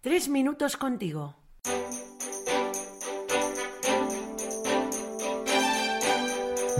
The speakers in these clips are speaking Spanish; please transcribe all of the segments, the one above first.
Tres minutos contigo.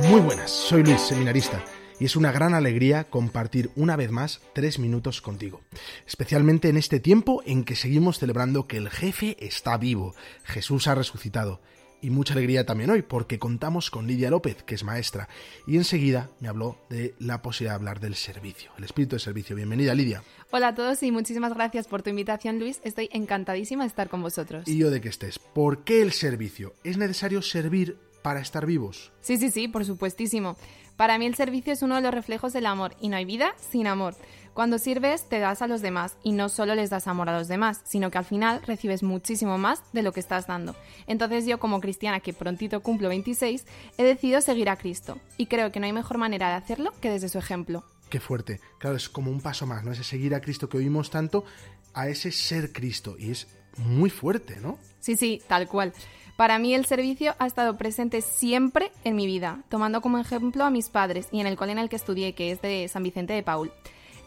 Muy buenas, soy Luis, seminarista, y es una gran alegría compartir una vez más tres minutos contigo, especialmente en este tiempo en que seguimos celebrando que el jefe está vivo, Jesús ha resucitado, y mucha alegría también hoy porque contamos con Lidia López, que es maestra, y enseguida me habló de la posibilidad de hablar del servicio, el espíritu de servicio. Bienvenida, Lidia. Hola a todos y muchísimas gracias por tu invitación, Luis. Estoy encantadísima de estar con vosotros. Y yo de que estés. ¿Por qué el servicio? ¿Es necesario servir para estar vivos? Sí, sí, sí, por supuestísimo. Para mí el servicio es uno de los reflejos del amor y no hay vida sin amor. Cuando sirves te das a los demás y no solo les das amor a los demás, sino que al final recibes muchísimo más de lo que estás dando. Entonces yo como cristiana que prontito cumplo 26, he decidido seguir a Cristo y creo que no hay mejor manera de hacerlo que desde su ejemplo. Qué fuerte. Claro, es como un paso más, ¿no? Ese seguir a Cristo que oímos tanto, a ese ser Cristo. Y es muy fuerte, ¿no? Sí, sí, tal cual. Para mí el servicio ha estado presente siempre en mi vida, tomando como ejemplo a mis padres y en el cole en el que estudié, que es de San Vicente de Paul.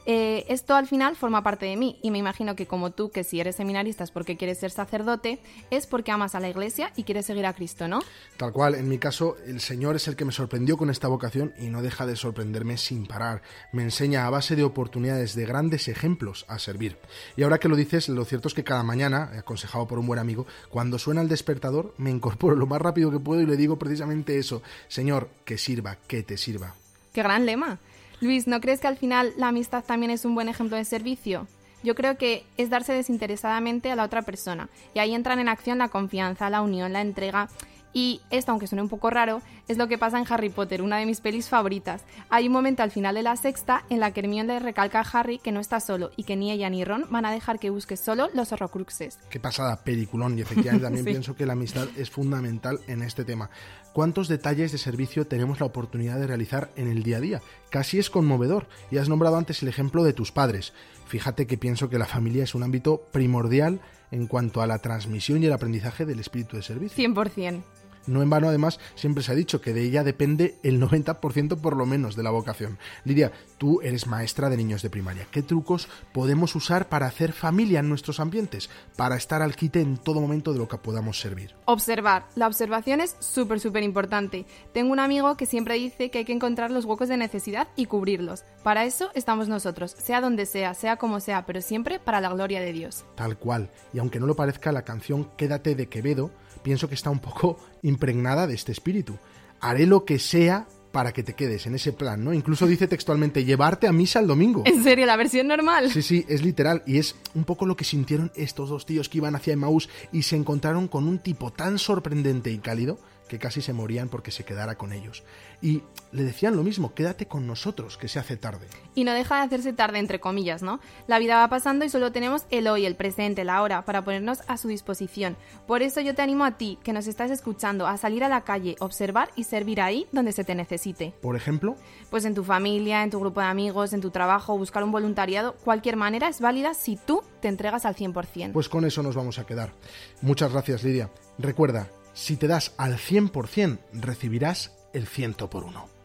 Eh, esto al final forma parte de mí y me imagino que como tú, que si eres seminarista es porque quieres ser sacerdote, es porque amas a la iglesia y quieres seguir a Cristo, ¿no? Tal cual, en mi caso, el Señor es el que me sorprendió con esta vocación y no deja de sorprenderme sin parar. Me enseña a base de oportunidades, de grandes ejemplos a servir. Y ahora que lo dices, lo cierto es que cada mañana, aconsejado por un buen amigo, cuando suena el despertador, me incorporo lo más rápido que puedo y le digo precisamente eso, Señor, que sirva, que te sirva. ¡Qué gran lema! Luis, ¿no crees que al final la amistad también es un buen ejemplo de servicio? Yo creo que es darse desinteresadamente a la otra persona y ahí entran en acción la confianza, la unión, la entrega y esto, aunque suene un poco raro, es lo que pasa en Harry Potter, una de mis pelis favoritas. Hay un momento al final de la sexta en la que Hermione le recalca a Harry que no está solo y que ni ella ni Ron van a dejar que busque solo los horrocruxes. Qué pasada, peliculón. Y efectivamente también pienso que la amistad es fundamental en este tema. ¿Cuántos detalles de servicio tenemos la oportunidad de realizar en el día a día? Casi es conmovedor. Y has nombrado antes el ejemplo de tus padres. Fíjate que pienso que la familia es un ámbito primordial en cuanto a la transmisión y el aprendizaje del espíritu de servicio. 100%. No en vano, además, siempre se ha dicho que de ella depende el 90% por lo menos de la vocación. Lidia, tú eres maestra de niños de primaria. ¿Qué trucos podemos usar para hacer familia en nuestros ambientes? Para estar al quite en todo momento de lo que podamos servir. Observar. La observación es súper, súper importante. Tengo un amigo que siempre dice que hay que encontrar los huecos de necesidad y cubrirlos. Para eso estamos nosotros, sea donde sea, sea como sea, pero siempre para la gloria de Dios. Tal cual. Y aunque no lo parezca, la canción Quédate de Quevedo pienso que está un poco impregnada de este espíritu. Haré lo que sea para que te quedes en ese plan, ¿no? Incluso dice textualmente llevarte a misa el domingo. ¿En serio? ¿La versión normal? Sí, sí, es literal y es un poco lo que sintieron estos dos tíos que iban hacia Emmaús y se encontraron con un tipo tan sorprendente y cálido que casi se morían porque se quedara con ellos. Y le decían lo mismo, quédate con nosotros, que se hace tarde. Y no deja de hacerse tarde, entre comillas, ¿no? La vida va pasando y solo tenemos el hoy, el presente, la hora, para ponernos a su disposición. Por eso yo te animo a ti, que nos estás escuchando, a salir a la calle, observar y servir ahí donde se te necesite. Por ejemplo, Pues en tu familia, en tu grupo de amigos, en tu trabajo, buscar un voluntariado, cualquier manera es válida si tú te entregas al 100%. pues con eso nos vamos a quedar. Muchas gracias, Lidia. Recuerda, si te das al 100%, recibirás el ciento por uno.